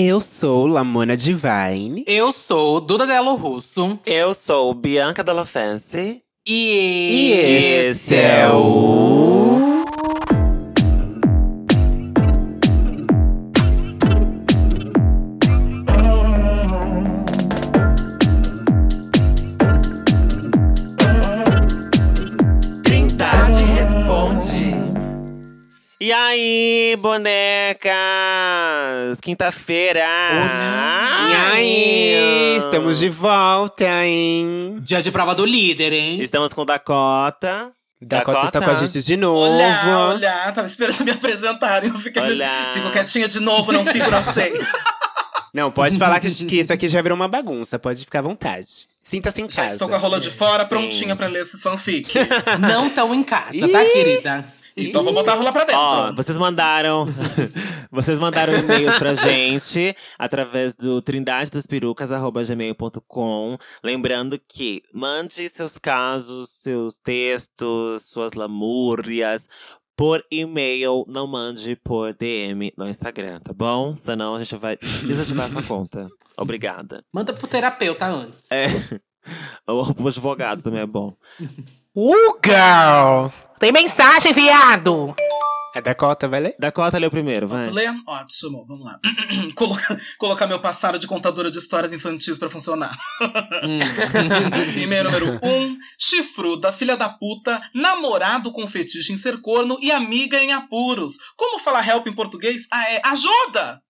Eu sou Lamona Divine. Eu sou Duda Delo Russo. Eu sou Bianca Della Fancy. E, E esse é o. Trindade responde. E aí, bonecas? Quinta-feira. E aí, estamos de volta, hein? Dia de prova do líder, hein? Estamos com Dakota. Dakota tá com a gente de novo. Olá, olá, tava esperando me apresentarem. Eu fiquei, Olá. fico quietinha de novo, não fico na ceia. Não, pode falar que, que isso aqui já virou uma bagunça, pode ficar à vontade. Sinta-se em Já casa. estou com a rola de fora, Sim. prontinha pra ler esses fanfic. Não tão em casa, tá, querida? Então vou botar a rola pra dentro. Ó, vocês mandaram. vocês mandaram e-mails pra gente através do trindadedasperucas.gmail.com. Lembrando que mande seus casos, seus textos, suas lamúrias por e-mail, não mande por DM no Instagram, tá bom? Senão a gente vai desativar sua conta. Obrigada. Manda pro terapeuta antes. É. O advogado também é bom. Uh, girl! Tem mensagem, viado! A Dakota vai ler? Dakota leu primeiro, vai. Posso ler? Ótimo, vamos lá. colocar, colocar meu passado de contadora de histórias infantis pra funcionar. E-mail número 1. Um, chifruda, filha da puta, namorado com fetiche em ser corno e amiga em apuros. Como falar help em português? Ah, é ajuda!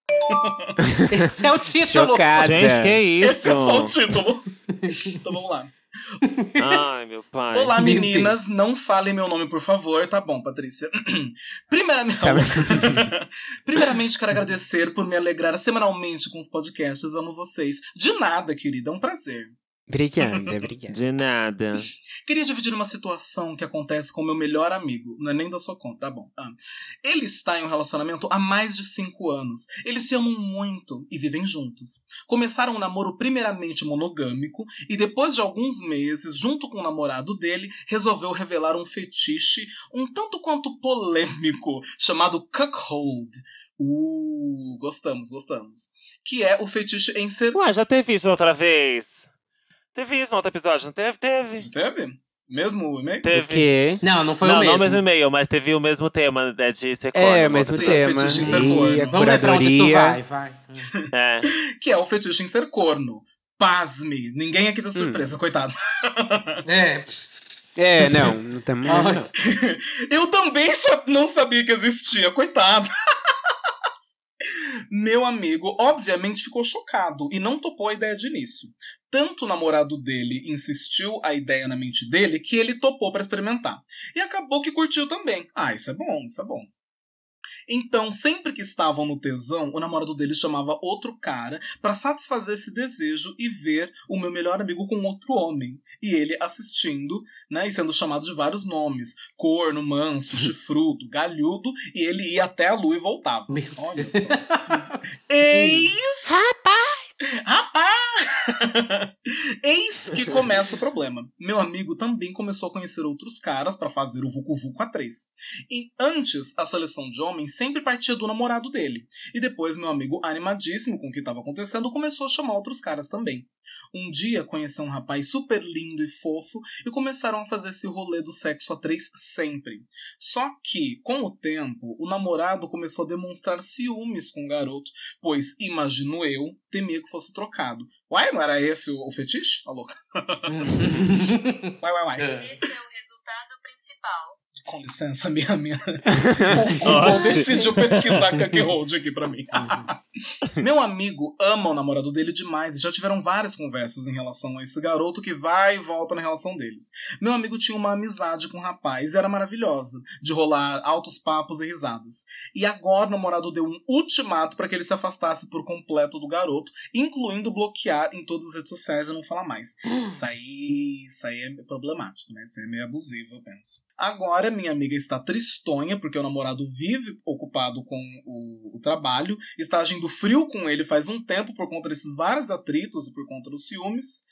Esse é o título. Chocada. Gente, que isso? Esse é só o título. então vamos lá. Ai, meu pai. Olá, Meu meninas. Deus. Não falem meu nome, por favor. Tá bom, Patrícia. Primeiramente, Tá Primeiramente, quero agradecer por me alegrar semanalmente com os podcasts. Amo vocês. De nada, querida. É um prazer. Obrigada, obrigada. De nada. Queria dividir uma situação que acontece com meu melhor amigo. Não é nem da sua conta, tá bom. Ah. Ele está em um relacionamento há mais de cinco anos. Eles se amam muito e vivem juntos. Começaram um namoro primeiramente monogâmico e depois de alguns meses, junto com o namorado dele, resolveu revelar um fetiche um tanto quanto polêmico chamado cuckold. Uh, gostamos, gostamos. Que é o fetiche em ser. Ué, já teve isso outra vez. Teve isso no outro episódio, não teve? Teve. Teve? Mesmo e-mail? O Teve. Não, não foi não, o mesmo. não o mesmo e-mail, mas teve o mesmo tema né, de ser corno. É, o mesmo Sim, tema. fetiche em ser E corno. a Vamos ver pra onde isso vai, vai. É. que é o fetiche em ser corno. Pasme, ninguém aqui tá surpresa, coitado. É. É, não, não. Ai. Eu também sa- não sabia que existia, coitado. Meu amigo, obviamente, ficou chocado e não topou a ideia de início. Tanto o namorado dele insistiu a ideia na mente dele que ele topou pra experimentar. E acabou que curtiu também. Ah, isso é bom, isso é bom. Então, sempre que estavam no tesão, o namorado dele chamava outro cara pra satisfazer esse desejo e ver o meu melhor amigo com outro homem. E ele assistindo, né, e sendo chamado de vários nomes: corno, manso, chifrudo, galhudo, e ele ia até a lua e voltava. Meu Olha só. Eis. Rapaz! Rapaz! Eis que começa o problema. Meu amigo também começou a conhecer outros caras pra fazer o Vucu Vucu a três. E antes, a seleção de homens sempre partia do namorado dele. E depois, meu amigo, animadíssimo com o que estava acontecendo, começou a chamar outros caras também. Um dia conheceu um rapaz super lindo e fofo e começaram a fazer esse rolê do sexo a três sempre. Só que, com o tempo, o namorado começou a demonstrar ciúmes com o garoto, pois, imagino eu, temia que fosse trocado. Uai, não era esse o, o fetiche? Alô? Uai, uai, uai. Esse é o resultado principal. Com licença, minha. minha... Oxe. decidiu pesquisar Cuckold aqui pra mim. Meu amigo ama o namorado dele demais e já tiveram várias conversas em relação a esse garoto que vai e volta na relação deles. Meu amigo tinha uma amizade com o rapaz e era maravilhosa, de rolar altos papos e risadas. E agora o namorado deu um ultimato para que ele se afastasse por completo do garoto, incluindo bloquear em todas as redes sociais e não falar mais. Isso aí, isso aí é problemático, né? Isso aí é meio abusivo, eu penso. Agora, minha amiga está tristonha, porque o namorado vive ocupado com o, o trabalho, está agindo frio com ele faz um tempo por conta desses vários atritos e por conta dos ciúmes.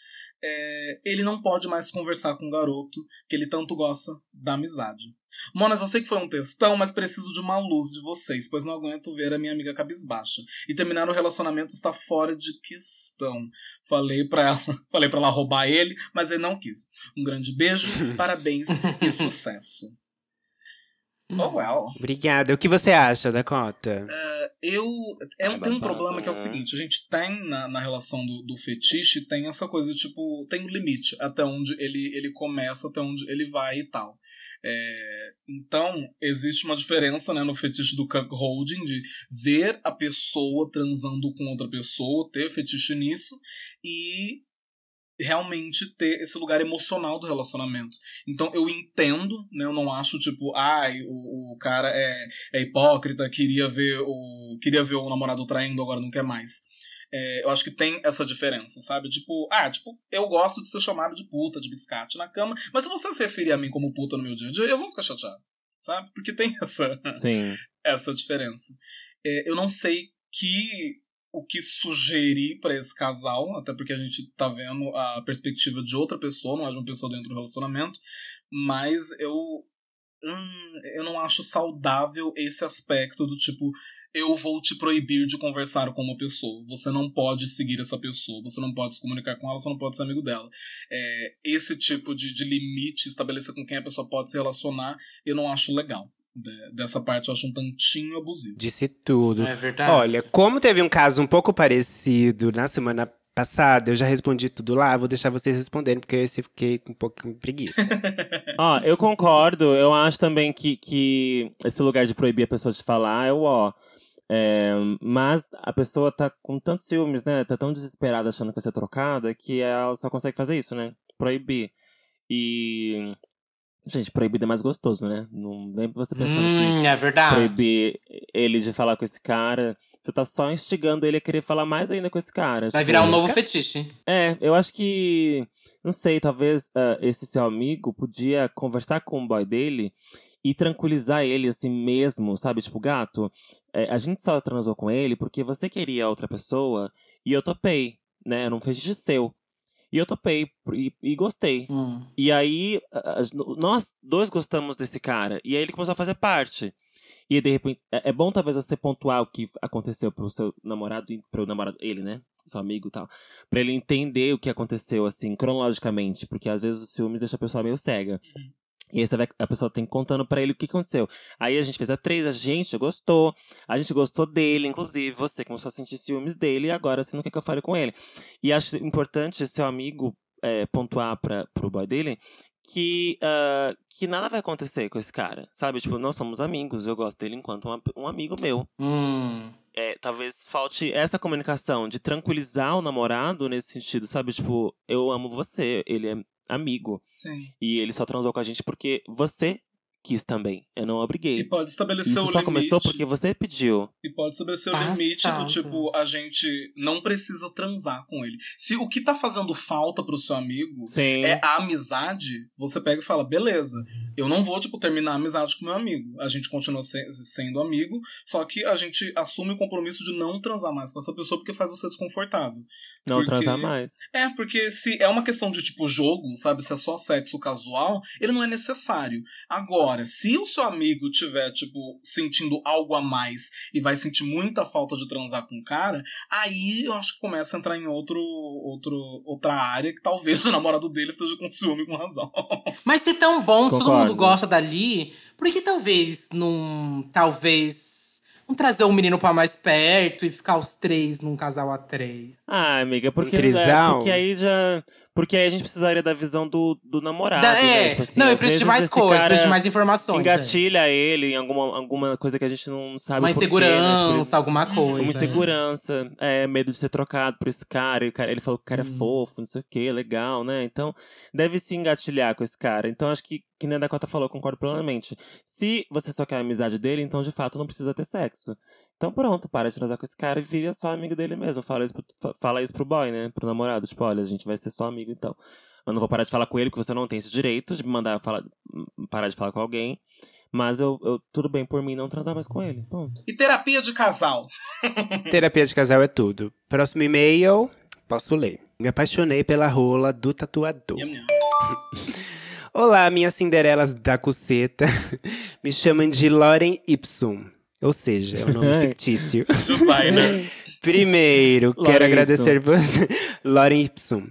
É, ele não pode mais conversar com o garoto, que ele tanto gosta da amizade. Monas, eu sei que foi um textão, mas preciso de uma luz de vocês, pois não aguento ver a minha amiga cabisbaixa. E terminar o relacionamento está fora de questão. Falei pra ela, falei pra ela roubar ele, mas ele não quis. Um grande beijo, parabéns e sucesso. Oh well. Obrigada. O que você acha, Dakota? Eu, é, Ai, tem um problema que é o né? seguinte: a gente tem na, na relação do, do fetiche, tem essa coisa, tipo, tem um limite até onde ele, ele começa, até onde ele vai e tal. É, então, existe uma diferença né, no fetiche do cuckolding, de ver a pessoa transando com outra pessoa, ter fetiche nisso, e realmente ter esse lugar emocional do relacionamento. Então eu entendo, né? Eu não acho tipo, ai, o, o cara é, é hipócrita, queria ver o queria ver o namorado traindo, agora não quer mais. É, eu acho que tem essa diferença, sabe? Tipo, ah, tipo, eu gosto de ser chamado de puta, de biscate na cama, mas se você se referir a mim como puta no meu dia a dia, eu vou ficar chateado, sabe? Porque tem essa Sim. essa diferença. É, eu não sei que o que sugerir para esse casal, até porque a gente tá vendo a perspectiva de outra pessoa, não é de uma pessoa dentro do relacionamento, mas eu hum, eu não acho saudável esse aspecto do tipo eu vou te proibir de conversar com uma pessoa. Você não pode seguir essa pessoa, você não pode se comunicar com ela, você não pode ser amigo dela. É, esse tipo de, de limite, estabelecer com quem a pessoa pode se relacionar, eu não acho legal. De- dessa parte eu acho um tantinho abusivo. Disse tudo. É verdade. Olha, como teve um caso um pouco parecido na semana passada, eu já respondi tudo lá, vou deixar vocês responderem, porque eu fiquei com um pouco de preguiça. Ó, eu concordo. Eu acho também que, que esse lugar de proibir a pessoa de falar é o ó. É, mas a pessoa tá com tantos ciúmes, né? Tá tão desesperada achando que vai ser trocada que ela só consegue fazer isso, né? Proibir. E. Gente, proibido é mais gostoso, né? Não lembro você pensando que Hum, é verdade. proibir ele de falar com esse cara. Você tá só instigando ele a querer falar mais ainda com esse cara. Vai Tipo, virar um novo fetiche. é, eu acho que. Não sei, talvez ah, esse seu amigo podia conversar com o boy dele e tranquilizar ele assim mesmo, sabe? Tipo, gato, é, a gente só transou com ele porque você queria outra pessoa e eu topei, né? Era um fetiche seu. E eu topei e, e gostei. Hum. E aí, nós dois gostamos desse cara. E aí ele começou a fazer parte. E de repente, é é bom talvez você pontuar o que aconteceu pro seu namorado, pro namorado, ele, né? Seu amigo e tal. Pra ele entender o que aconteceu, assim, cronologicamente. Porque às vezes o ciúmes deixa a pessoa meio cega. E aí vai, a pessoa tem contando pra ele o que aconteceu. Aí a gente fez a três, a gente gostou. A gente gostou dele, inclusive. Você começou a sentir ciúmes dele e agora você não quer que eu fale com ele. E acho importante seu amigo é, pontuar pra, pro boy dele que, ah, que nada vai acontecer com esse cara. Sabe? Tipo, nós somos amigos, eu gosto dele enquanto um, um amigo meu. Hum. É, talvez falte essa comunicação de tranquilizar o namorado nesse sentido, sabe? Tipo, eu amo você, ele é amigo. Sim. E ele só transou com a gente porque você quis também. Eu não E obriguei. pode estabelecer Isso o só limite. começou porque você pediu. E pode estabelecer o Passado. limite do tipo, a gente não precisa transar com ele. Se o que tá fazendo falta pro seu amigo Sim. é a amizade, você pega e fala, beleza, eu não vou, tipo, terminar a amizade com meu amigo. A gente continua se- sendo amigo, só que a gente assume o compromisso de não transar mais com essa pessoa porque faz você desconfortável. não porque- transar mais. É, porque se é uma questão de, tipo, jogo, sabe? Se é só sexo casual, ele não é necessário. Agora, se o seu amigo tiver, tipo, sentindo algo a mais e vai sentir muita falta de transar com o cara, aí eu acho que começa a entrar em outro, outro, outra área que talvez o namorado dele esteja com ciúme com razão. Mas se tão bom, se todo mundo gosta dali, por que talvez não. Talvez. Não trazer o menino pra mais perto e ficar os três num casal a três? Ah, amiga, porque, Um é, porque aí já. Porque aí a gente precisaria da visão do, do namorado. Da- né? é, Tipo assim, não, eu preciso de mais coisas, preciso de mais informações. é. Engatilha ele em alguma, alguma coisa que a gente não sabe Uma né? Tipo, insegurança, alguma coisa. Uma insegurança, é, medo de ser trocado por esse cara. Cara- ele falou que o cara Hum. é fofo, não sei o que, legal, né? Então, deve se engatilhar com esse cara. Então, acho que, que nem a Dakota falou, concordo plenamente. Se você só quer a amizade dele, então, de fato, não precisa ter sexo. Então, pronto, para de transar com esse cara e vira só amigo dele mesmo. Fala isso, pro, fa- fala isso pro boy, né? Pro namorado. Tipo, olha, a gente vai ser só amigo, então. Eu não vou parar de falar com ele, porque você não tem esse direito de me mandar falar, parar de falar com alguém. Mas eu, eu tudo bem por mim não transar mais com ele. Ponto. E terapia de casal. Terapia de casal é tudo. Próximo e-mail, posso ler. Me apaixonei pela rola do tatuador. Olá, minhas Cinderelas da Cuceta. Me chamam de Loren Ipsum. Ou seja, é um nome fictício. Designer. Primeiro, Loren quero agradecer você. Loren Ipsum.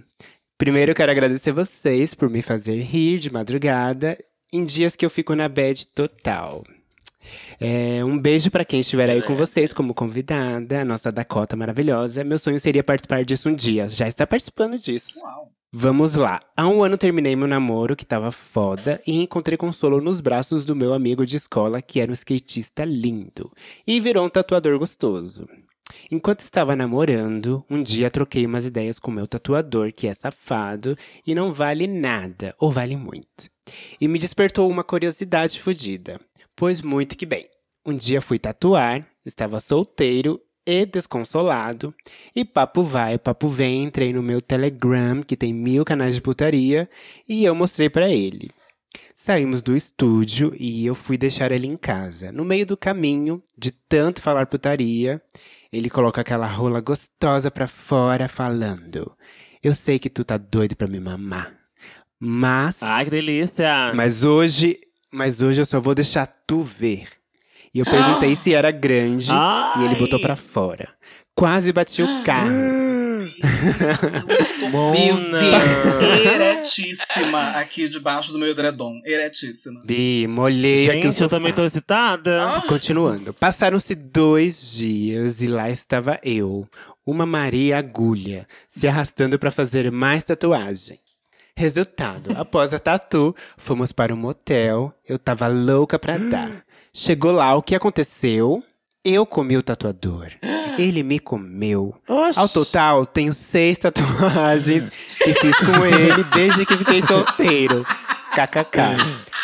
Primeiro, quero agradecer vocês por me fazer rir de madrugada em dias que eu fico na bad total. É, um beijo pra quem estiver aí com vocês como convidada, a nossa Dakota maravilhosa. Meu sonho seria participar disso um dia. Já está participando disso. Uau. Vamos lá. Há um ano terminei meu namoro, que tava foda, e encontrei consolo nos braços do meu amigo de escola, que era um skatista lindo, e virou um tatuador gostoso. Enquanto estava namorando, um dia troquei umas ideias com meu tatuador, que é safado e não vale nada, ou vale muito. E me despertou uma curiosidade fodida. Pois muito que bem. Um dia fui tatuar, estava solteiro e desconsolado. E papo vai, papo vem, entrei no meu Telegram, que tem mil canais de putaria, e eu mostrei pra ele. Saímos do estúdio e eu fui deixar ele em casa. No meio do caminho, de tanto falar putaria, ele coloca aquela rola gostosa pra fora, falando: Eu sei que tu tá doido pra me mamar. Mas. Ai, que delícia! Mas hoje. Mas hoje eu só vou deixar tu ver. E eu perguntei se era grande e ele Ai. botou pra fora. Quase bati o carro. Eretíssima aqui debaixo do meu edredom. Eretíssima. Bi, molhei aqui o Gente, eu também tô excitada. Continuando. Passaram-se dois dias e lá estava eu, uma Maria Agulha, se arrastando pra fazer mais tatuagem. Resultado, após a tatu, fomos para um motel. Eu tava louca pra dar. Chegou lá, o que aconteceu? Eu comi o tatuador. Ele me comeu. Oxi. Ao total, tenho seis tatuagens que fiz com ele desde que fiquei solteiro. KKK.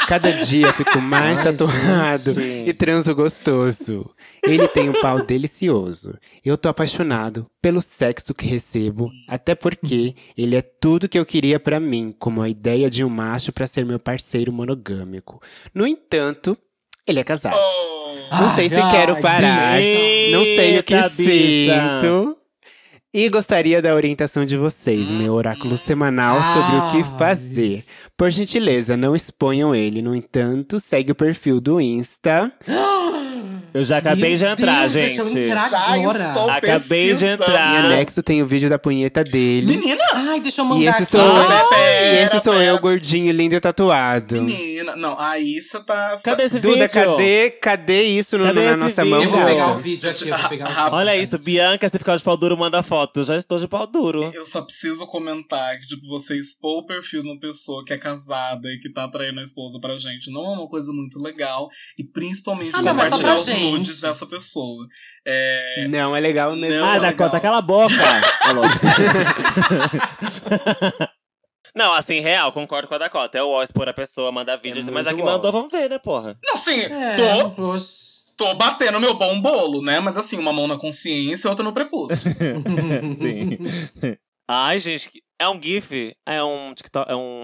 Cada dia fico mais Ai, tatuado gente. e transo gostoso. Ele tem um pau delicioso. Eu tô apaixonado pelo sexo que recebo, até porque ele é tudo que eu queria pra mim, como a ideia de um macho pra ser meu parceiro monogâmico. No entanto, ele é casado. Oh. Não sei se Ai, quero ai, parar. bicha. Não sei o que Eita, bicha. sinto. E gostaria da orientação de vocês, meu oráculo semanal sobre o que fazer. Por gentileza, não exponham ele. No entanto, segue o perfil do Insta. Eu já acabei Meu de entrar, Deus, deixa eu gente. entrar. Já Agora. estou Acabei de entrar. Em anexo tem o vídeo da punheta dele. Menina! Ai, deixa eu E mandar esse aqui. sou. Ah, pera, e esse sou pera. eu, gordinho, lindo e tatuado. Menina! Não, aí você tá. Cadê esse Duda, vídeo? cadê, cadê isso no- Cadê na esse nossa vídeo? mão, Eu vou pegar o vídeo aqui, eu vou pegar o vídeo. Olha isso, Bianca, se ficar de pau duro, manda foto. Eu já estou de pau duro. Eu só preciso comentar que, tipo, você expor o perfil de uma pessoa que é casada e que tá atraindo a esposa pra gente não é uma coisa muito legal. E principalmente Ah, não, mas só compartilhar pra os gente. Nudes dessa pessoa. É. Não, é legal mesmo. Não, ah, é Dakota, legal. cala a boca. Não, assim, real, concordo com a Dakota. É o ó expor a pessoa, mandar vídeo, É mas já que mandou, vamos ver, né, porra? Não, sim, É, tô, oxe. tô batendo meu bom bolo, né? Mas assim, uma mão na consciência e outra no prepúcio. Sim. Ai, gente, é um GIF? É um TikTok? É um.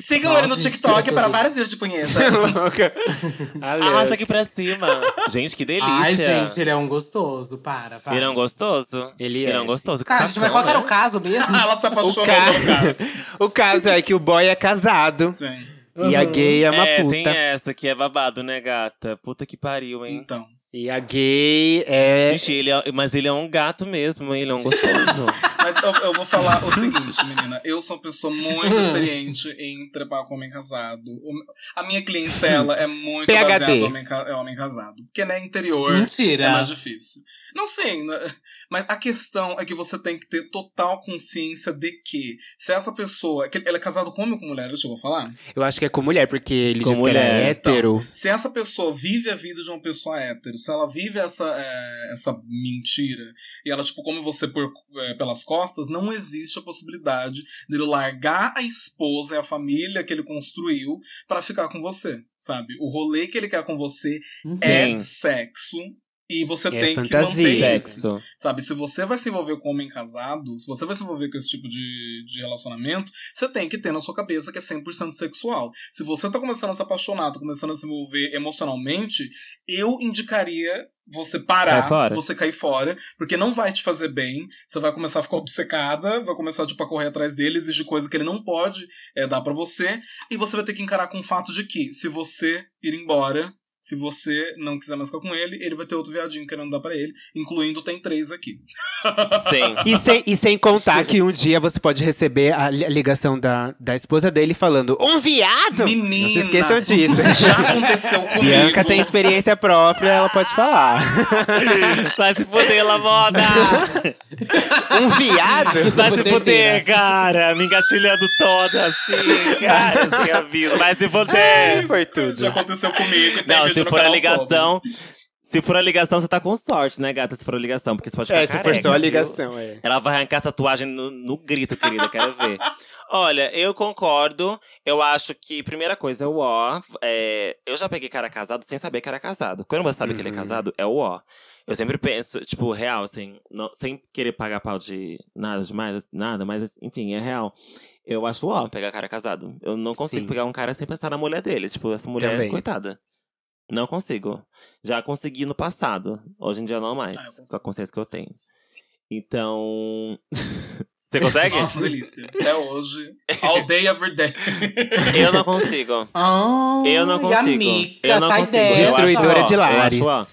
Sigam Nossa, ele no TikTok para tudo. vários vídeos de punheta. Arrasta aqui pra cima. Gente, que delícia. Ai, gente, ele é um gostoso. Para, vai. Ele é um gostoso? Ele Ele é, é um gostoso. Tá, a gente vai Safão, colocar né? o caso mesmo. Ela se O, apaixonou ca... pelo cara. o caso é que o boy é casado Sim. e a gay é uma É, puta. tem essa que é babado, né, gata? Puta que pariu, hein? Então. E a gay é. Ixi, ele é- mas ele é um gato mesmo, ele é um gostoso. Mas eu, eu vou falar o seguinte, menina. Eu sou uma pessoa muito experiente em trepar com homem casado. O- A minha clientela é muito PhD. baseada em homem, ca- é homem casado. Porque, né, interior Mentira. é mais difícil. Não sei, né, mas a questão é que você tem que ter total consciência de que se essa pessoa. que Ela é casado com homem ou com mulher? Deixa eu falar. Eu acho que é com mulher, porque ele Com diz que ela é mulher. hétero. Se essa pessoa vive a vida de uma pessoa hétero, se ela vive essa, é, essa mentira, e ela, tipo, come você por, é, pelas costas, não existe a possibilidade dele largar a esposa e a família que ele construiu pra ficar com você, sabe? O rolê que ele quer com você é Sim. sexo E você É tem que fantasia. manter isso. Sexo. Sabe, se você vai se envolver com um homem casado, se você vai se envolver com esse tipo de, de relacionamento, você tem que ter na sua cabeça que é 100% sexual. Se você tá começando a se apaixonar, tá começando a se envolver emocionalmente, eu indicaria você parar, Cai você cair fora, porque não vai te fazer bem. Você vai começar a ficar obcecada, vai começar tipo, a correr atrás dele, exigir coisa que ele não pode é, dar pra você, e você vai ter que encarar com o fato de que, se você ir embora, se você não quiser mais ficar com ele, ele vai ter outro viadinho querendo dar pra ele, incluindo tem três aqui. Sim. E sem, e sem contar que um dia você pode receber a li- a ligação da, da esposa dele falando: Um viado! Menina! Não se esqueçam disso. Já aconteceu comigo. Bianca tem experiência própria, ela pode falar. Vai se fuder, Lamoda! Um viado? Aqui Vai se fuder, cara! Me engatilhando toda assim, cara, sem aviso. Vai se fuder! Foi tudo. Já aconteceu comigo. Não, se for a ligação. Se for a ligação, você tá com sorte, né, gata? Se for a ligação, porque você pode ficar É, se for careca, só a ligação, é. Ela vai arrancar a tatuagem no, no grito, querida, quero ver. Olha, eu concordo. Eu acho que, primeira coisa, o ó. É, eu já peguei cara casado sem saber que era casado. Quando você sabe que ele é Uhum. casado, é o ó. Eu sempre penso, tipo, real, assim, não- sem querer pagar pau de nada demais, nada, mas enfim, é real. Eu acho ó pegar cara casado. Eu não consigo Sim. pegar um cara sem pensar na mulher dele. Tipo, essa mulher, Também. coitada. Não consigo. Já consegui no passado. Hoje em dia não mais. Ah, eu com a consciência que eu tenho. Então. Você consegue? Nossa, delícia. Até hoje. All day, every day. Eu não consigo. Ah, Eu não consigo. Amiga, eu não sai consigo. dessa. Eu acho Destruidora de eu lares. acho, ó.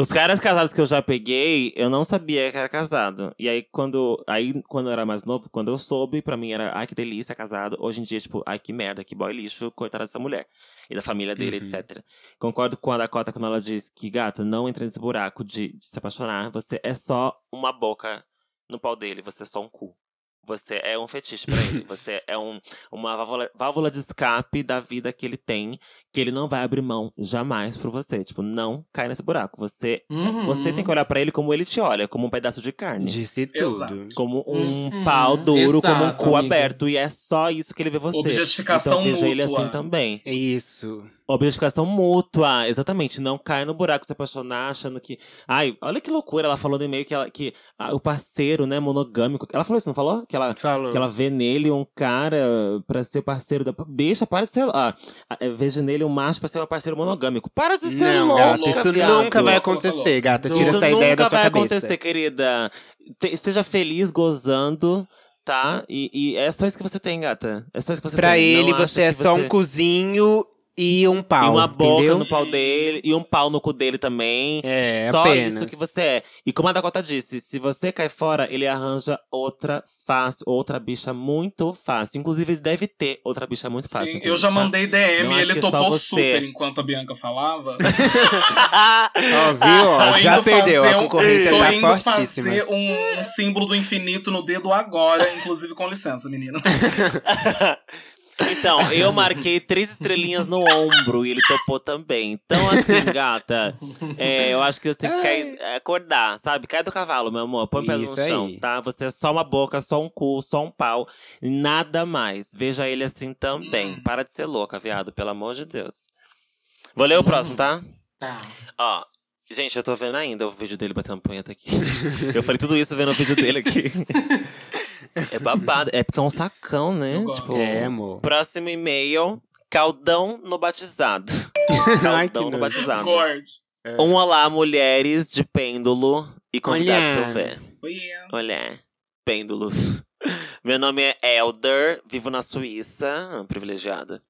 Os caras casados que eu já peguei, eu não sabia que era casado. E aí, quando, aí, quando eu era mais novo, quando eu soube, pra mim era, ai, que delícia, casado. Hoje em dia, tipo, ai, que merda, que boy lixo, coitada dessa mulher. E da família dele, Uhum. etc. Concordo com a Dakota quando ela diz que, gata, não entra nesse buraco de, de se apaixonar. Você é só uma boca no pau dele, você é só um cu. Você é um fetiche pra ele. Você é um, uma válvula, válvula de escape da vida que ele tem, que ele não vai abrir mão jamais por você. Tipo, não cai nesse buraco. Você, Uhum. você tem que olhar pra ele como ele te olha, como um pedaço de carne. Disse Exato. tudo. Como um Uhum. pau duro, como um Exato, cu amiga. aberto. E é só isso que ele vê você. Objetificação então seja ele mútua. assim também. É isso. Objetificação mútua, exatamente. Não cai no buraco se apaixonar, achando que. Ai, olha que loucura. Ela falou no e-mail que, ela, que ah, o parceiro, né, monogâmico. Ela falou isso, não falou? Que ela, Falou. que ela vê nele um cara pra ser parceiro da. Bicha, para de ser. Ah, ah, vejo nele um macho pra ser um parceiro monogâmico. Para de ser Não, louca, gata, isso viado. nunca vai acontecer, gata. Tira Isso essa ideia da nunca sua vai cabeça. acontecer, querida. Te- esteja feliz, gozando, tá? E, e é só isso que você tem, gata. É só isso que você Pra tem. ele, Não você é que só você- um cozinho e um pau. E uma boca entendeu? no pau dele, e um pau no cu dele também. É, Só apenas. isso que você é. E como a Dakota disse, se você cai fora, ele arranja outra fácil, outra bicha muito fácil. Inclusive, ele deve ter outra bicha muito fácil. Sim, eu já tá? mandei DM Não e ele é topou você. super enquanto a Bianca falava. Ó, viu? Ó, Tô já perdeu. fazer A um- concorrência Tô tá indo fortíssima. fazer um, um símbolo do infinito no dedo agora, inclusive com licença, menina. Então, eu marquei três estrelinhas no ombro e ele topou também. Então, assim, gata, é, eu acho que você tem que cair, acordar, sabe? Cai do cavalo, meu amor. Põe o pé no chão, aí. tá? Você é só uma boca, só um cu, só um pau. Nada mais. Veja ele assim também. Para de ser louca, viado, pelo amor de Deus. Vou ler o próximo, tá? Tá. Ó. Gente, eu tô vendo ainda o vídeo dele batendo punheta aqui. eu falei tudo isso vendo o vídeo dele aqui. é babado. É porque é um sacão, né? Tipo, É, amor. Próximo e-mail. Caldão no batizado. Ai, que Caldão no nojo. batizado. Corte. Um olá, mulheres de pêndulo e convidados se Olha. houver. Oi. Olha, pêndulos. Meu nome é Elder, vivo na Suíça, privilegiada.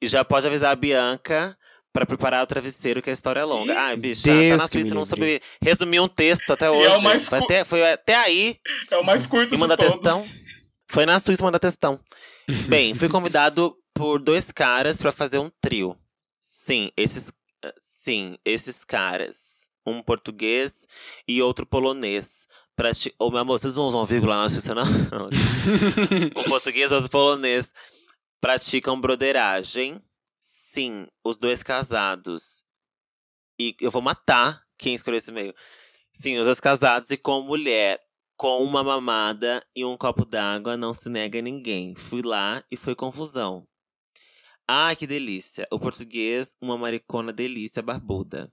E já pode avisar a Bianca pra preparar o travesseiro, que a história é longa. Ai, bicha, Deus tá na Suíça, não soube resumir um texto até é hoje. o mais foi, cu- até, foi até aí É o mais curto e de manda todos. textão. Foi na Suíça mandar textão. Bem, fui convidado por dois caras pra fazer um trio. Sim, esses. Sim, esses caras. Um português e outro polonês. Pra ti... Ô, meu amor, vocês não usam vírgula na Suíça, não? um português e outro polonês. Praticam broderagem. Sim, os dois casados. E eu vou matar quem escolheu esse e-mail. Sim, os dois casados e com mulher. Com uma mamada e um copo d'água, não se nega a ninguém. Fui lá e foi confusão. Ai, que delícia. O português, uma maricona delícia barbuda.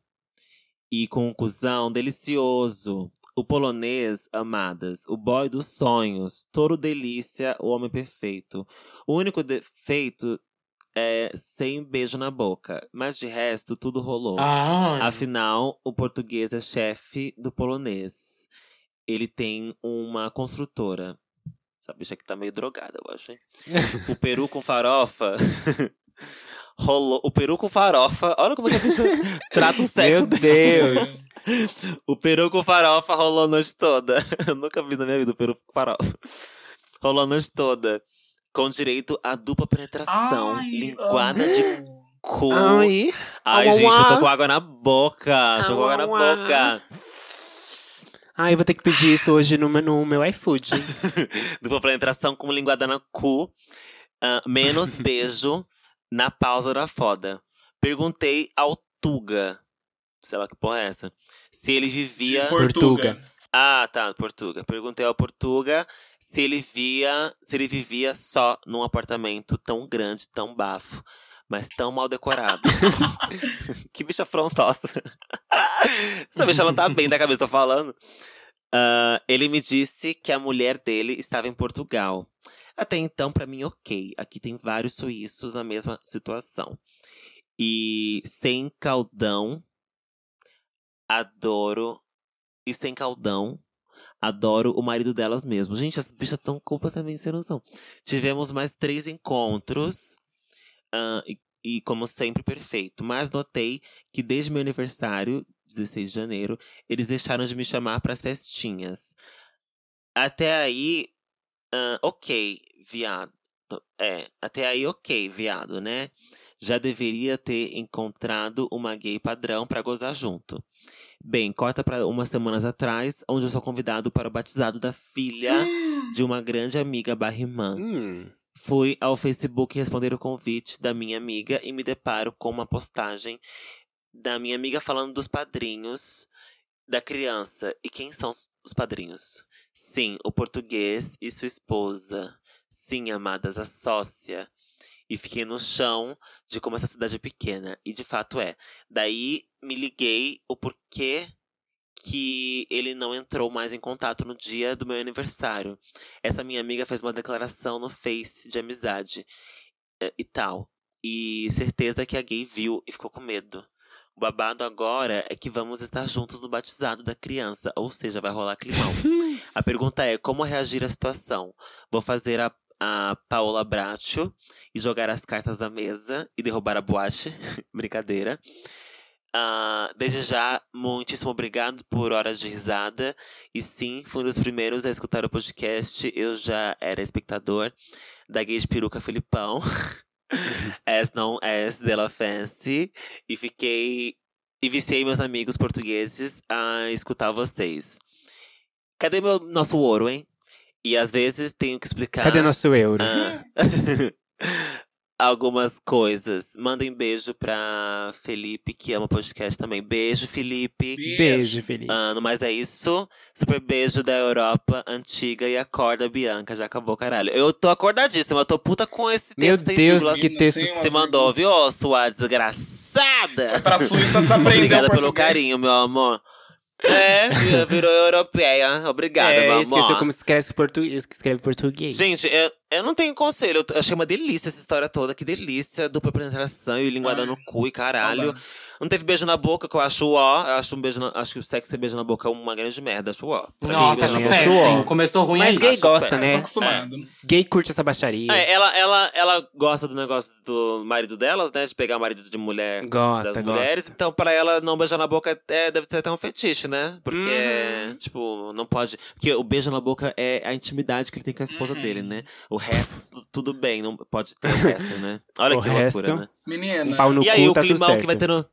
E com um cuzão delicioso. O polonês, amadas. O boy dos sonhos. Touro delícia, o homem perfeito. O único defeito é sem beijo na boca. Mas de resto, tudo rolou. Ai. Afinal, o português é chefe do polonês. Ele tem uma construtora. Essa bicha aqui tá meio drogada, eu acho, hein? o peru com farofa. Rolou. O peru com farofa. Olha como é que a bicha trata o sexo Meu. Deus. O peru com farofa rolou a noite toda. Eu nunca vi na minha vida o peru com farofa. Rolou a noite toda. Com direito a dupla penetração. Ai, linguada de cu. Ai. Ai, gente, eu tô com água na boca. Tô com água na boca. Ai, eu vou ter que pedir isso hoje no, meu- no meu iFood. Dupla penetração com linguada no cu. Ah, menos beijo na pausa da foda. Perguntei ao Tuga. Sei lá que porra é essa. Se ele vivia. De Portuga. Ah, tá, Portuga. Perguntei ao Portuga se ele via. Se ele vivia só num apartamento tão grande, tão bafo, mas tão mal decorado. que bicha afrontosa. Essa bicha não tá bem da cabeça, tô falando. Ah, ele me disse que a mulher dele estava em Portugal. Até então, pra mim, ok. Aqui tem vários suíços na mesma situação. E sem caldão, adoro. E sem caldão, adoro o marido delas mesmo. Gente, as bichas estão completamente sem noção. Tivemos mais três encontros. ah, e, e, como sempre, perfeito. Mas notei que desde meu aniversário, 16 de janeiro, eles deixaram de me chamar pras festinhas. Até aí, ah, ok, viado. É, até aí, ok, viado, né? Já deveria ter encontrado uma gay padrão pra gozar junto. Bem, corta pra umas semanas atrás, onde eu sou convidado para o batizado da filha de uma grande amiga barrimã. Hum. Fui ao Facebook responder o convite da minha amiga e me deparo com uma postagem da minha amiga falando dos padrinhos da criança. E quem são os- os padrinhos? Sim, o português e sua esposa. Sim, amadas, a sócia. E fiquei no chão de como essa cidade é pequena. E de fato é. Daí me liguei o porquê que ele não entrou mais em contato no dia do meu aniversário. Essa minha amiga fez uma declaração no Face de amizade eh, e tal. E certeza que a gay viu e ficou com medo. O babado agora é que vamos estar juntos no batizado da criança, ou seja, vai rolar climão. a pergunta é: como reagir à situação? Vou fazer a, a Paola Bracho e jogar as cartas na mesa e derrubar a boate. Brincadeira. Ah, desde já, muitíssimo obrigado por horas de risada. E sim, fui um dos primeiros a escutar o podcast. Eu já era espectador da gay de peruca Filipão. as não as dela fancy. E fiquei. E viciei meus amigos portugueses a escutar vocês. Cadê meu nosso ouro, hein? E às vezes tenho que explicar. Cadê nosso euro? Ah, algumas coisas. Mandem beijo pra Felipe, que ama podcast também. Beijo, Felipe. Beijo, Felipe. Ah, no mais é isso. Super beijo da Europa antiga e acorda, Bianca. Já acabou, caralho. Eu tô acordadíssima, eu tô puta com esse Meu texto sem Deus, vírgula. que texto. Você mandou, viu, ô, sua desgraçada? Pra Suíça desaprendeu Obrigada pelo carinho, meu amor. É, vi- virou europeia. Obrigada, é, meu esqueceu amor. como se escreve português. que escreve português. Gente, eu, eu não tenho conselho. Eu, achei uma delícia essa história toda. Que delícia. Dupla penetração e linguada Ai, no cu e caralho. saudades. Não teve beijo na boca, que eu acho ó. Eu acho um beijo na- Acho que o sexo e beijo na boca é uma grande merda. Acho ó. Nossa, acho péssimo. Começou ruim Mas aí. gay acho gosta, péssimo. né? Tô acostumado. Gay curte essa baixaria. É, ela, ela, ela gosta do negócio do marido delas, né? De pegar o marido de mulher Gosta, das gosta. mulheres. Então, pra ela não beijar na boca é, deve ser até um fetiche, né? Porque, Uhum. tipo, não pode. Porque o beijo na boca é a intimidade que ele tem com a esposa Uhum. dele, né? O resto, tu- tudo bem, não pode ter o resto, né? Olha O que resto, loucura, né? Menina. Um pau no E aí, cu, o tá climão que vai ter no.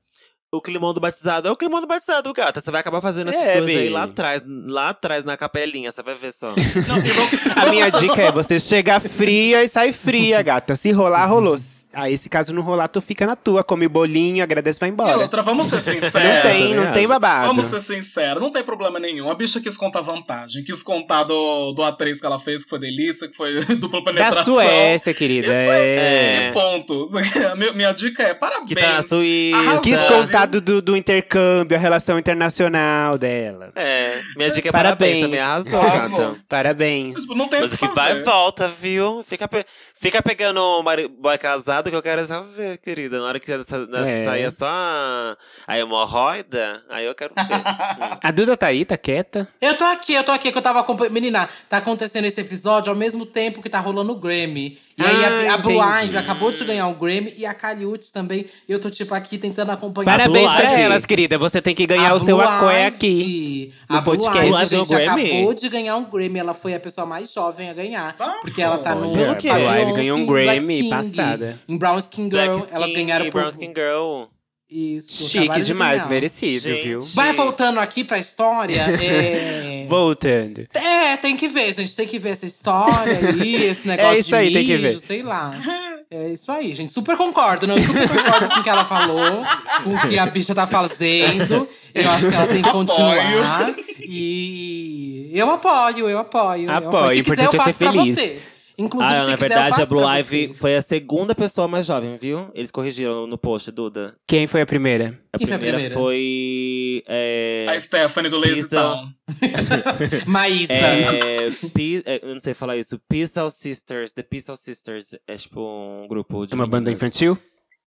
O climão do batizado é o climão do batizado, gata. Você vai acabar fazendo essas É, coisas aí lá atrás, lá atrás na capelinha, você vai ver só. A minha dica é você chegar fria e sai fria, gata. Se rolar, rolou. Ah, esse caso não rolar, tu fica na tua, come bolinho, agradece e vai E embora. outra, vamos ser sinceros. Não É, tem, também não tem babado. Vamos ser sinceros, não tem problema nenhum. A bicha quis contar vantagem, quis contar do, do atriz que ela fez, que foi delícia, que foi dupla Da penetração. Suécia, querida. Isso aí. É. E pontos. Minha, minha dica é parabéns. Que tá na Suíça. Arrasou. Quis contar do, do, intercâmbio, a relação internacional dela. É, minha dica é Parabéns. parabéns, também. Arrasou, gata. Parabéns. Tipo, não tem Mas que o que vai fazer. e volta, viu? Fica, pe- fica pegando o boy casado que eu quero só ver, querida. Na hora que É. sair só a, a hemorroida, aí eu quero ver. Hum. A Duda tá aí, tá quieta? Eu tô aqui, eu tô aqui, que eu tava acompanhando. Menina, tá acontecendo esse episódio ao mesmo tempo que tá rolando o Grammy. E aí Ah, a, a Blue. Ivy acabou de ganhar o Grammy e a Utz também. E eu tô, tipo, aqui tentando acompanhar. Parabéns pra elas, querida. Você tem que ganhar A o seu Blue acoé Ivy, aqui. A no Blue podcast. Ivy, Blue Ivy gente, acabou de ganhar um Grammy. Ela foi a pessoa mais jovem a ganhar. Bafo. Porque ela tá no. Com a Blue Ivy ganhou um Grammy passada. Em Brown Skin Girl, Black elas Skin ganharam e por. Brown Skin Girl. Isso. Chique de demais, ganhar. merecido, Gente. viu? Vai voltando aqui pra história. é... Voltando. É, tem que ver, gente. Tem que ver essa história aí, esse negócio É isso de aí, tem que ver. sei lá. É isso aí, gente. Super concordo, não? Eu super concordo com o que ela falou, com o que a bicha tá fazendo. Eu acho que ela tem que continuar. E eu apoio, eu apoio. eu Apoio, Se quiser, eu é faço pra feliz. você. Inclusive, Ah, se na quiser, eu verdade, faço a Blue Ivy foi a segunda pessoa mais jovem, viu? Eles corrigiram no post, Duda. Quem foi a primeira? A Quem foi a primeira primeira? foi. é, A Stephanie do Lazy. Town. Maísa. É, Pi- é, eu não sei falar isso. Pixel Sisters. The Pixel Sisters. É tipo um grupo de. Uma banda meninas. infantil?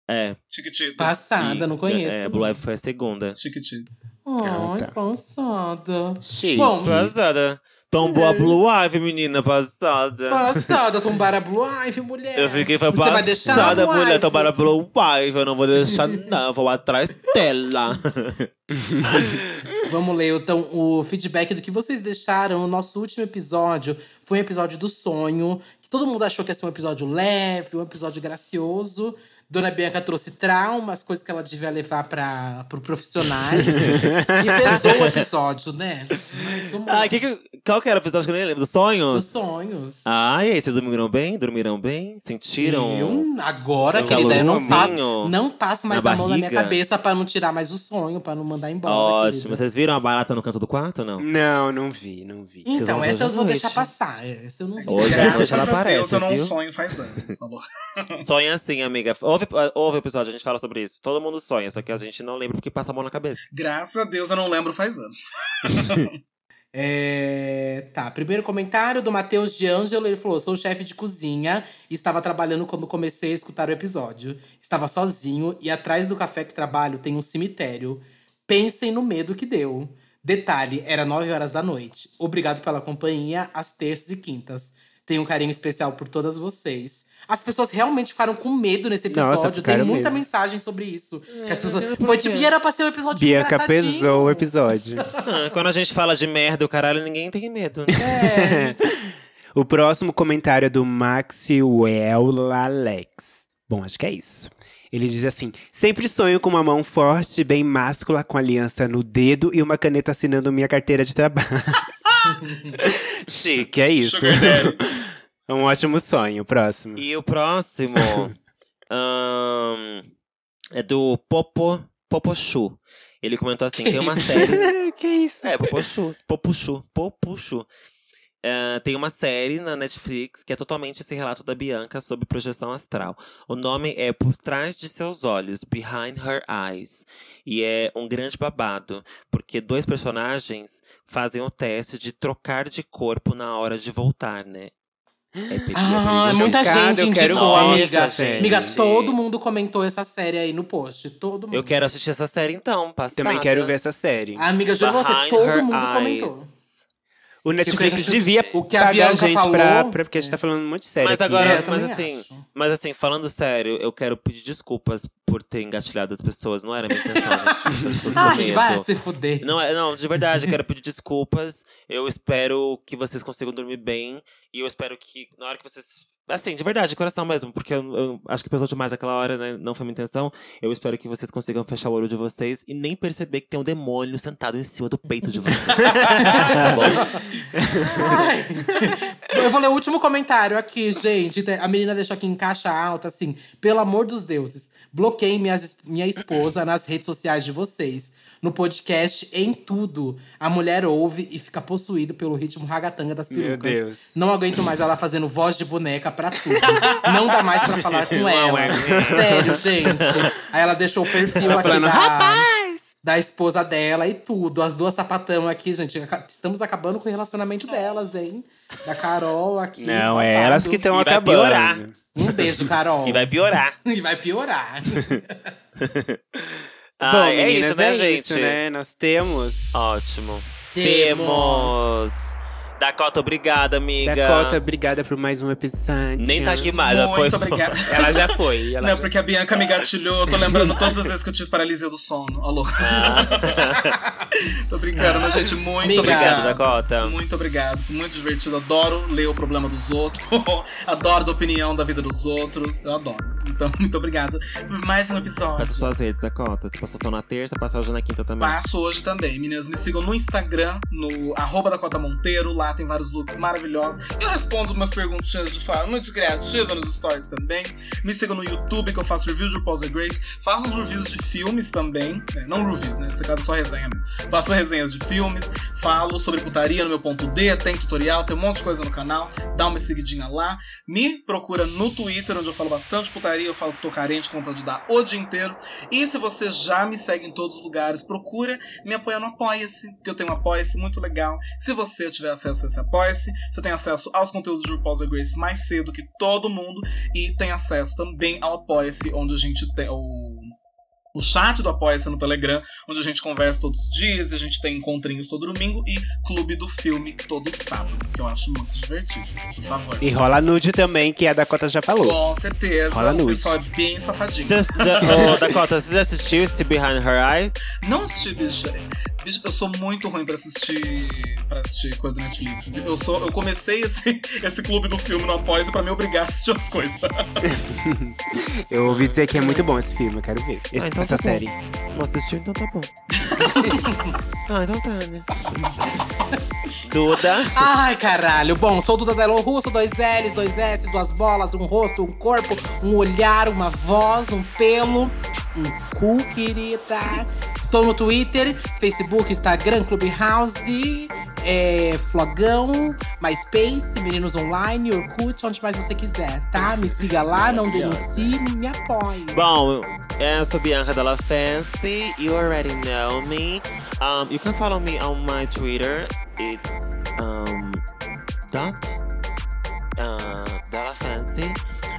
É. Chiquititas. Passada, não conheço. É, a Blue Ivy foi a segunda. Chiquititas. Ai, tá. passada. Chique. Bom, Passada. Tombou a Blue Ivy, menina, passada. Passada, tombar a Blue Ivy, mulher. Eu fiquei foi Você vai deixar passada, a Blue mulher, Ivy? tomar a Blue Ivy. Eu não vou deixar, não. Vou atrás dela. Vamos ler então o feedback do que vocês deixaram. O nosso último episódio foi um episódio do sonho. Que todo mundo achou que ia ser um episódio leve, um episódio gracioso. Dona Bianca trouxe traumas, coisas que ela devia levar para pro profissionais. e pesou o episódio, né? Mas vamos lá. ah, que que, qual que era o episódio que eu nem lembro? Dos Dos sonhos? sonhos. Ah, e aí, vocês dormiram bem? Dormiram bem? Sentiram? Eu, agora, querida, eu não passo, não passo mais na a mão na minha cabeça pra não tirar mais o sonho, pra não mandar embora. Ótimo. querida. Vocês viram a barata no canto do quarto ou não? Não, não vi, não vi. Então, essa eu vou noite. deixar passar. Essa eu não vi. Hoje à Graças noite ela aparece, Deus, eu não viu? sonho faz anos, amor. Sonha assim, amiga. Ouve, ouve o episódio, a gente fala sobre isso. Todo mundo sonha, só que a gente não lembra porque passa a mão na cabeça. Graças a Deus eu não lembro faz anos. É, tá, primeiro comentário do Matheus de Ângelo. Ele falou: sou chefe de cozinha e estava trabalhando quando comecei a escutar o episódio. Estava sozinho e atrás do café que trabalho tem um cemitério. Pensem no medo que deu. Detalhe, era 9 horas da noite. Obrigado pela companhia às terças e quintas. Tenho um carinho especial por todas vocês. As pessoas realmente ficaram com medo nesse Nossa, episódio. Tem ficaram muita mesmo. mensagem sobre isso. que as pessoas. por Foi tipo, e era pra ser um episódio Bianca engraçadinho. pesou o episódio. Ah, quando a gente fala de merda, o caralho, ninguém tem medo. né? É. O próximo comentário é do Maxwell Alex. Bom, acho que é isso. Ele diz assim: Sempre sonho com uma mão forte, bem máscula, com aliança no dedo e uma caneta assinando minha carteira de trabalho. Chique, é isso. É um ótimo sonho. Próximo. E o próximo ahn, é do Popo, Popochu. Ele comentou assim: tem uma série. que isso? É, Popochu. Popuchu. Popuchu. É, tem uma série na Netflix que é totalmente esse relato da Bianca sobre projeção astral. O nome é Por Trás de Seus Olhos, Behind Her Eyes. E é um grande babado, porque dois personagens fazem o teste de trocar de corpo na hora de voltar, né? É peri- é Ah, perigoso. muita gente eu quero indicou, ver amiga. série, amiga, todo mundo comentou essa série aí no post. Todo mundo. Eu quero assistir essa série então, passada. Também quero ver essa série. Amiga, juro você, todo mundo Eyes. comentou. O Netflix a devia o que a pagar a Bianca gente falou- pra, pra- Porque a gente tá falando um monte de série Mas aqui. agora, É, eu mas assim, acho. mas assim, falando sério, eu quero pedir desculpas por ter engatilhado as pessoas. Não era a minha intenção, gente. As pessoas Ai, vai se fuder. Não, é- não, de verdade, eu quero pedir desculpas. Eu espero que vocês consigam dormir bem. E eu espero que, na hora que vocês. Assim, de verdade, de coração mesmo, porque eu, eu acho que pesou demais aquela hora, né? Não foi minha intenção. Eu espero que vocês consigam fechar o olho de vocês e nem perceber que tem um demônio sentado em cima do peito de vocês. tá bom? Ai. Eu vou ler o último comentário aqui, gente. A menina deixou aqui em caixa alta, assim. Pelo amor dos deuses, bloqueiem minha, minha esposa nas redes sociais de vocês. No podcast, em tudo. A mulher ouve e fica possuída pelo ritmo ragatanga das Meu perucas. Deus. Não aguento mais ela fazendo voz de boneca pra tudo. Não dá mais pra falar com Não ela. é. Sério, gente. Aí ela deixou o perfil aqui falando, da rapaz! da esposa dela e tudo. As duas sapatão aqui, gente. Estamos acabando com o relacionamento delas, hein? Da Carol aqui. Não, é elas que estão vai acabando. piorar. Um beijo, Carol. E vai piorar. E vai piorar. Ah, Bom, é meninas, isso, né, é gente? isso, né? Nós temos. Ótimo. Temos. Temos. Dakota, obrigada, amiga. Dakota, obrigada por mais um episódio. Nem tá aqui mais, ela foi. Muito obrigada. Ela já foi. Ela Não, já- porque a Bianca me gatilhou. Eu tô lembrando todas as vezes que eu tive paralisia do sono. Alô. tô brincando, mas, gente, muito Obrigado, obrigado. Dakota. Muito obrigado. Foi muito divertido. Adoro ler o problema dos outros. adoro da opinião da vida dos outros. Eu adoro. Então, muito obrigado. por Mais um episódio. Passa suas redes, Dakota. Você passou só na terça, passa hoje na quinta também. Passo hoje também. Meninas, me sigam no Instagram, no arroba Dakota Monteiro. Lá tem vários looks maravilhosos. Eu respondo umas perguntinhas de forma muito criativa nos stories também. Me sigam no YouTube, que eu faço reviews de RuPaul's Drag Race. Faço reviews de filmes também. É, não reviews, né? Nesse caso só resenha mesmo. Faço resenhas de filmes. Falo sobre putaria no meu ponto D. Tem tutorial, tem um monte de coisa no canal. Dá uma seguidinha lá. Me procura no Twitter, onde eu falo bastante putaria. Eu falo que tô carente com vontade de dar o dia inteiro. E se você já me segue em todos os lugares, procura me apoiar no Apoia-se, que eu tenho um Apoia-se muito legal. Se você tiver acesso Apoia-se, você tem acesso aos conteúdos de RuPaul's Drag Race mais cedo que todo mundo e tem acesso também ao Apoia-se, onde a gente tem o o chat do Apoia-se no Telegram, onde a gente conversa todos os dias, a gente tem encontrinhos todo domingo e clube do filme todo sábado, que eu acho muito divertido. Por favor. E rola nude também, que a Dakota já falou. Com certeza, Rola o nude. pessoal é bem safadinho. Já, ô, Dakota, você já assistiu esse Behind Her Eyes? Não assisti, bicho. Bicho, eu sou muito ruim pra assistir para assistir coisa do Netflix. Eu sou, eu comecei esse, esse clube do filme no Apoia pra me obrigar a assistir as coisas. Eu ouvi dizer que é muito bom esse filme, eu quero ver. Esse- Ah, então essa tá bom. série. Não assistiu, então tá bom. ah, então tá, né? Duda. Ai, caralho. Bom, sou Duda Delo Russo, dois L's, dois S, duas bolas, um rosto, um corpo, um olhar, uma voz, um pelo, um cu, querida. Estou no Twitter, Facebook, Instagram, Clubhouse, é, Flogão, MySpace, Meninos Online, Orkut, onde mais você quiser, tá? Me siga lá, não denuncie, me apoie. Bom, eu sou Bianca Della Fancy. You already know me. Um, you can follow me on my Twitter. It's um dot uh, Della Fancy.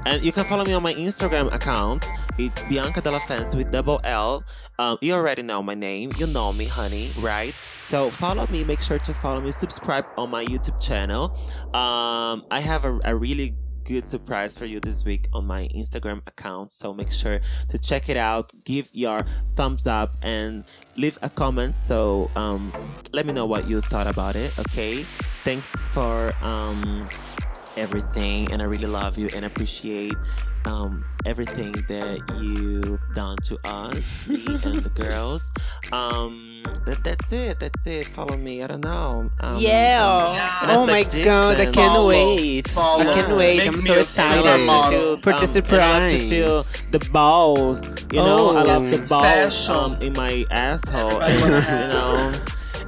And you can follow me on my Instagram account. It's Bianca Della Fence with double L. Um, you already know my name. You know me, honey, right? So follow me. Make sure to follow me. Subscribe on my YouTube channel. Um, I have a, a really good surprise for you this week on my Instagram account. So make sure to check it out. Give your thumbs up and leave a comment. So um, let me know what you thought about it. Okay. Thanks for um, everything, and I really love you and appreciate um, everything that you've done to us, me and the girls. Um, that, that's it. That's it. Follow me. I don't know. Um, Yeah! um, Oh my Vanessa god, I can't Follow, wait! follow. I can't wait, Make I'm so excited. model. For the um, I love to feel the balls. You know, I love the Oh. balls um, in my asshole. Everybody wanna you know,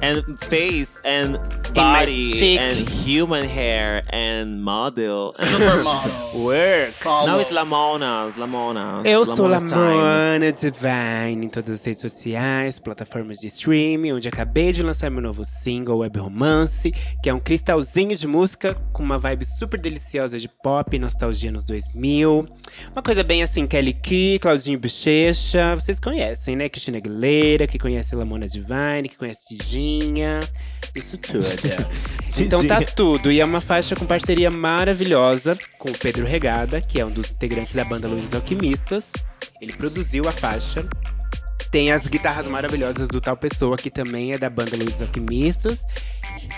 and face and body and human hair and model. Supermodel. Work! Follow. Now it's Lamonas, Lamonas. Eu sou Lamona's time. Lamona Divine em todas as redes sociais, plataformas de streaming, onde acabei de lançar meu novo single, Web Romance, que é um cristalzinho de música com uma vibe super deliciosa de pop, nostalgia nos 2000. Uma coisa bem assim, Kelly Key, Claudinho Bochecha, vocês conhecem, né? Cristina Aguilera, que conhece Lamona Divine, que conhece Isso tudo. então tá tudo, e é uma faixa com parceria maravilhosa com o Pedro Regada, que é um dos integrantes da banda Luzes Alquimistas. Ele produziu a faixa. Tem as guitarras maravilhosas do Tal Pessoa, que também é da banda Luzes Alquimistas.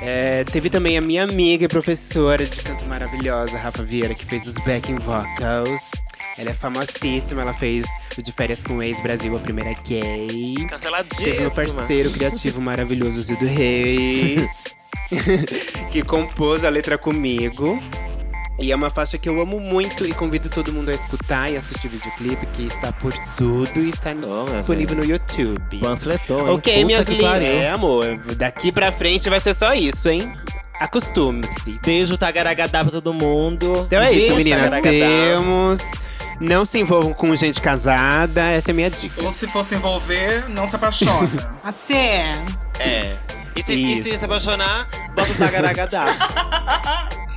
É, teve também a minha amiga e professora de canto maravilhosa, Rafa Vieira, que fez os backing vocals. Ela é famosíssima, ela fez o De Férias com o Ex Brasil, a primeira gay. Teve meu Canceladíssima. parceiro criativo maravilhoso, Zildo Reis. que compôs a letra comigo. E é uma faixa que eu amo muito e convido todo mundo a escutar e assistir o videoclipe, que está por tudo e está Oh, disponível no YouTube. Panfletou, hein? Ok, minhas lindas. É, amor. Daqui pra frente vai ser só isso, hein? Acostume-se. Beijo, tagaragadá pra todo mundo. Então é isso, Beijo, meninas. tagaragadá. Temos. Não se envolvam com gente casada. Essa é a minha dica. Ou se for se envolver, não se apaixona. Até! É. E se, e se se apaixonar, bota o tagaragadá.